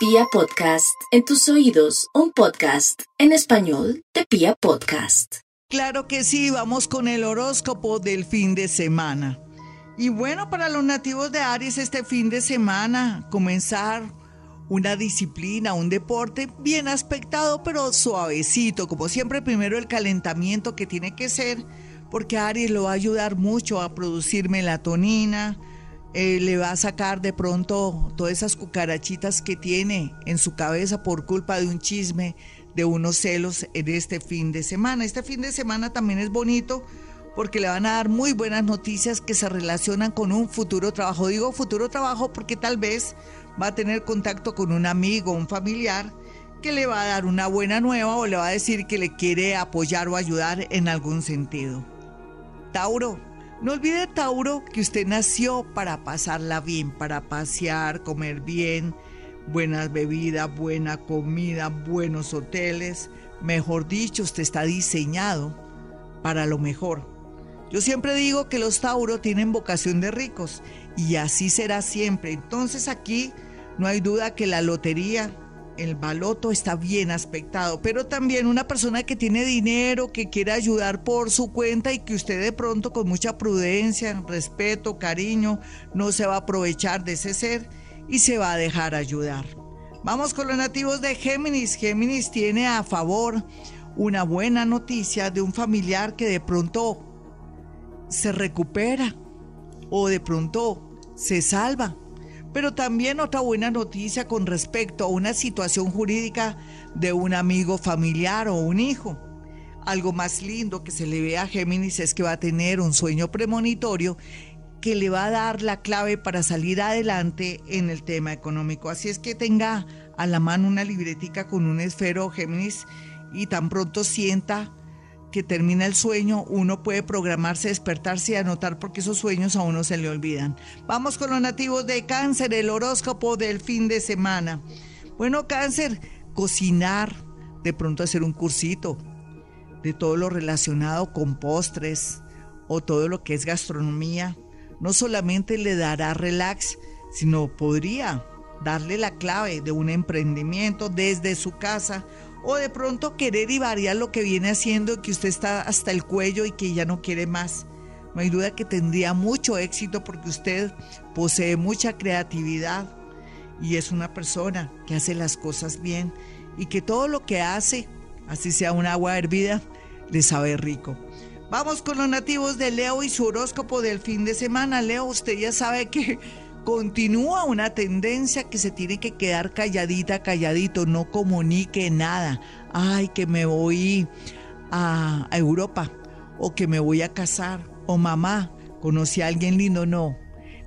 Pia Podcast, en tus oídos, un podcast en español de Pia Podcast. Claro que sí, vamos con el horóscopo del fin de semana. Y bueno, para los nativos de Aries este fin de semana, comenzar una disciplina, un deporte bien aspectado, pero suavecito. Como siempre, primero el calentamiento que tiene que ser, porque Aries lo va a ayudar mucho a producir melatonina, eh, le va a sacar de pronto todas esas cucarachitas que tiene en su cabeza por culpa de un chisme, de unos celos en este fin de semana. Este fin de semana también es bonito porque le van a dar muy buenas noticias que se relacionan con un futuro trabajo. Digo futuro trabajo porque tal vez va a tener contacto con un amigo, un familiar, que le va a dar una buena nueva o le va a decir que le quiere apoyar o ayudar en algún sentido. Tauro, no olvide Tauro que usted nació para pasarla bien, para pasear, comer bien, buenas bebidas, buena comida, buenos hoteles. Mejor dicho, usted está diseñado para lo mejor. Yo siempre digo que los Tauro tienen vocación de ricos y así será siempre. Entonces aquí no hay duda que la lotería, el baloto está bien aspectado, pero también una persona que tiene dinero, que quiere ayudar por su cuenta y que usted de pronto con mucha prudencia, respeto, cariño, no se va a aprovechar de ese ser y se va a dejar ayudar. Vamos con los nativos de Géminis. Géminis tiene a favor una buena noticia de un familiar que de pronto se recupera o de pronto se salva. Pero también otra buena noticia con respecto a una situación jurídica de un amigo familiar o un hijo. Algo más lindo que se le ve a Géminis es que va a tener un sueño premonitorio que le va a dar la clave para salir adelante en el tema económico. Así es que tenga a la mano una libretica con un esfero Géminis y tan pronto sienta que termina el sueño, uno puede programarse, despertarse y anotar porque esos sueños a uno se le olvidan. Vamos con los nativos de cáncer, el horóscopo del fin de semana. Bueno, cáncer, cocinar, de pronto hacer un cursito de todo lo relacionado con postres o todo lo que es gastronomía, no solamente le dará relax, sino podría darle la clave de un emprendimiento desde su casa o de pronto querer y variar lo que viene haciendo que usted está hasta el cuello y que ya no quiere más. No hay duda que tendría mucho éxito porque usted posee mucha creatividad y es una persona que hace las cosas bien y que todo lo que hace, así sea un agua hervida, le sabe rico. Vamos con los nativos de Leo y su horóscopo del fin de semana. Leo, usted ya sabe que continúa una tendencia que se tiene que quedar calladita, calladito, no comunique nada. Ay, que me voy a, Europa o que me voy a casar o mamá, conocí a alguien lindo, no.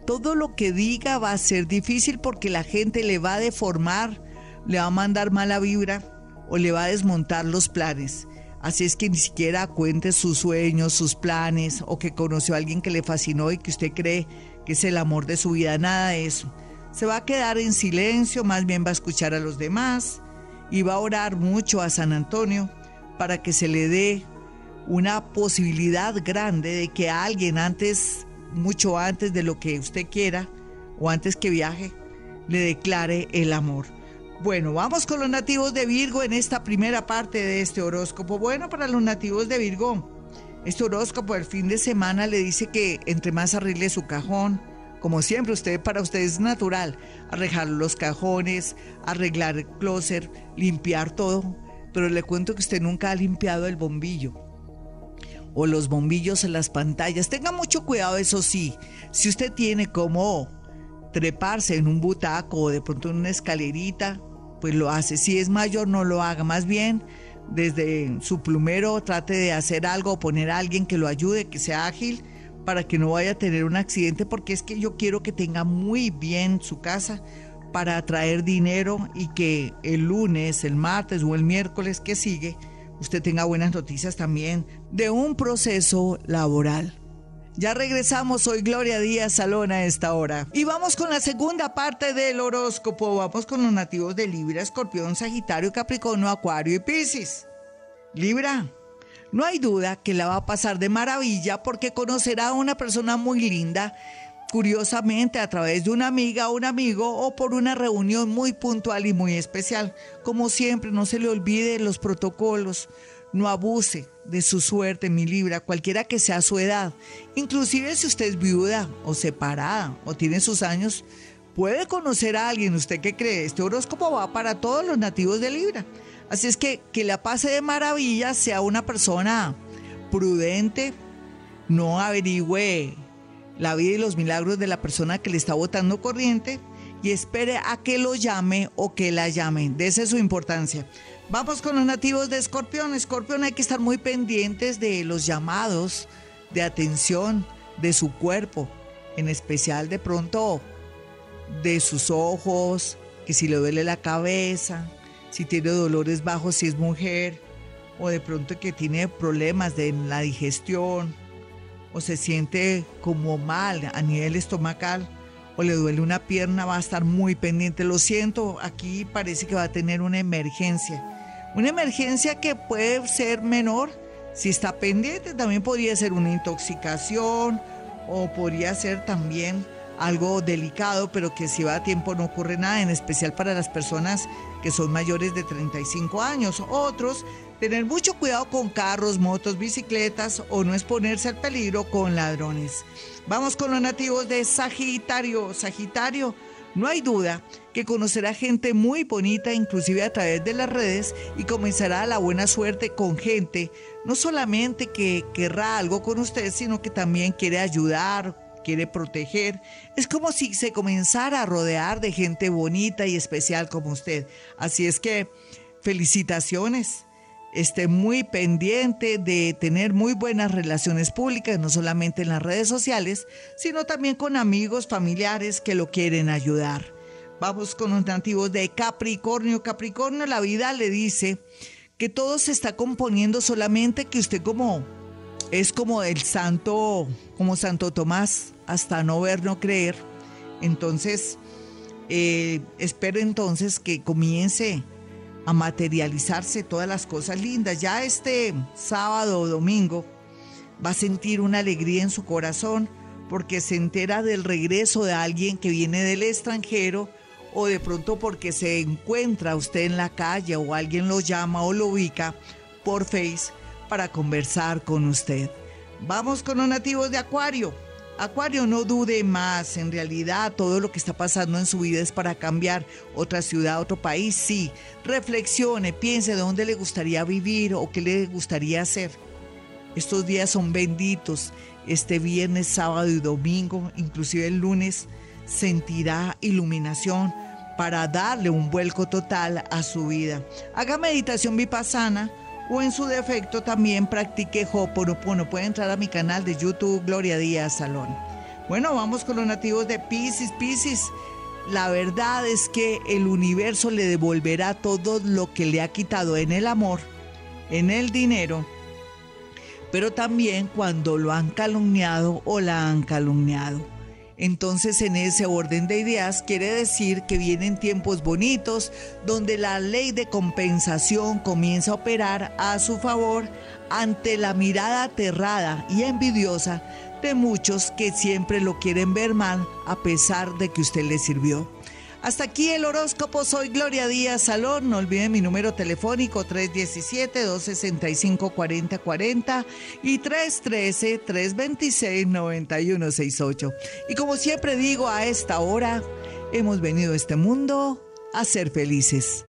Todo lo que diga va a ser difícil porque la gente le va a deformar, le va a mandar mala vibra o le va a desmontar los planes. Así es que ni siquiera cuente sus sueños, sus planes o que conoció a alguien que le fascinó y que usted cree que es el amor de su vida, nada de eso. Se va a quedar en silencio, más bien va a escuchar a los demás y va a orar mucho a San Antonio para que se le dé una posibilidad grande de que alguien antes, mucho antes de lo que usted quiera o antes que viaje, le declare el amor. Bueno, vamos con los nativos de Virgo en esta primera parte de este horóscopo. Bueno, para los nativos de Virgo, este horóscopo del fin de semana le dice que entre más arregle su cajón, como siempre, usted para usted es natural arreglar los cajones, arreglar el closet, limpiar todo, pero le cuento que usted nunca ha limpiado el bombillo o los bombillos en las pantallas. Tenga mucho cuidado, eso sí. Si usted tiene como treparse en un butaco o de pronto en una escalerita, pues lo hace. Si es mayor, no lo haga. Más bien, desde su plumero trate de hacer algo, poner a alguien que lo ayude, que sea ágil, para que no vaya a tener un accidente, porque es que yo quiero que tenga muy bien su casa para atraer dinero y que el lunes, el martes o el miércoles que sigue, usted tenga buenas noticias también de un proceso laboral. Ya regresamos, soy Gloria Díaz Salón a esta hora. Y vamos con la segunda parte del horóscopo. Vamos con los nativos de Libra, Escorpión, Sagitario, Capricornio, Acuario y Piscis. Libra, no hay duda que la va a pasar de maravilla porque conocerá a una persona muy linda curiosamente a través de una amiga o un amigo o por una reunión muy puntual y muy especial. Como siempre, no se le olvide los protocolos, no abuse de su suerte, mi libra, cualquiera que sea su edad. Inclusive si usted es viuda o separada o tiene sus años, puede conocer a alguien. ¿Usted qué cree? Este horóscopo va para todos los nativos de Libra. Así es que que la pase de maravilla, sea una persona prudente, no averigüe la vida y los milagros de la persona que le está votando corriente y espere a que lo llame o que la llame. De esa es su importancia. Vamos con los nativos de Escorpión. Escorpión hay que estar muy pendientes de los llamados de atención de su cuerpo, en especial de pronto de sus ojos, que si le duele la cabeza, si tiene dolores bajos si es mujer, o de pronto que tiene problemas de la digestión, o se siente como mal a nivel estomacal o le duele una pierna, va a estar muy pendiente. Lo siento, aquí parece que va a tener una emergencia. Una emergencia que puede ser menor si está pendiente, también podría ser una intoxicación o podría ser también algo delicado, pero que si va a tiempo no ocurre nada, en especial para las personas que son mayores de 35 años. Otros tener mucho cuidado con carros, motos, bicicletas o no exponerse al peligro con ladrones. Vamos con los nativos de Sagitario. Sagitario, no hay duda que conocerá gente muy bonita, inclusive a través de las redes, y comenzará la buena suerte con gente, no solamente que querrá algo con usted, sino que también quiere ayudar, quiere proteger. Es como si se comenzara a rodear de gente bonita y especial como usted. Así es que, felicitaciones esté muy pendiente de tener muy buenas relaciones públicas, no solamente en las redes sociales, sino también con amigos, familiares que lo quieren ayudar. Vamos con los nativos de Capricornio. Capricornio, la vida le dice que todo se está componiendo solamente que usted como es como el santo, como Santo Tomás, hasta no ver, no creer. Entonces, eh, espero entonces que comience a materializarse todas las cosas lindas. Ya este sábado o domingo va a sentir una alegría en su corazón porque se entera del regreso de alguien que viene del extranjero o de pronto porque se encuentra usted en la calle o alguien lo llama o lo ubica por Face para conversar con usted. Vamos con los nativos de Acuario. Acuario, no dude más, en realidad todo lo que está pasando en su vida es para cambiar otra ciudad, otro país, sí. Reflexione, piense de dónde le gustaría vivir o qué le gustaría hacer. Estos días son benditos, este viernes, sábado y domingo, inclusive el lunes, sentirá iluminación para darle un vuelco total a su vida. Haga meditación vipassana o en su defecto también practique Hoponopono. Puede entrar a mi canal de YouTube Gloria Díaz Salón. Bueno, vamos con los nativos de Pisces. Pisces, la verdad es que el universo le devolverá todo lo que le ha quitado en el amor, en el dinero, pero también cuando lo han calumniado o la han calumniado. Entonces, en ese orden de ideas, quiere decir que vienen tiempos bonitos donde la ley de compensación comienza a operar a su favor ante la mirada aterrada y envidiosa de muchos que siempre lo quieren ver mal a pesar de que usted le sirvió. Hasta aquí el horóscopo. Soy Gloria Díaz Salón. No olviden mi número telefónico 317-265-4040 y 313-326-9168. Y como siempre digo, a esta hora hemos venido a este mundo a ser felices.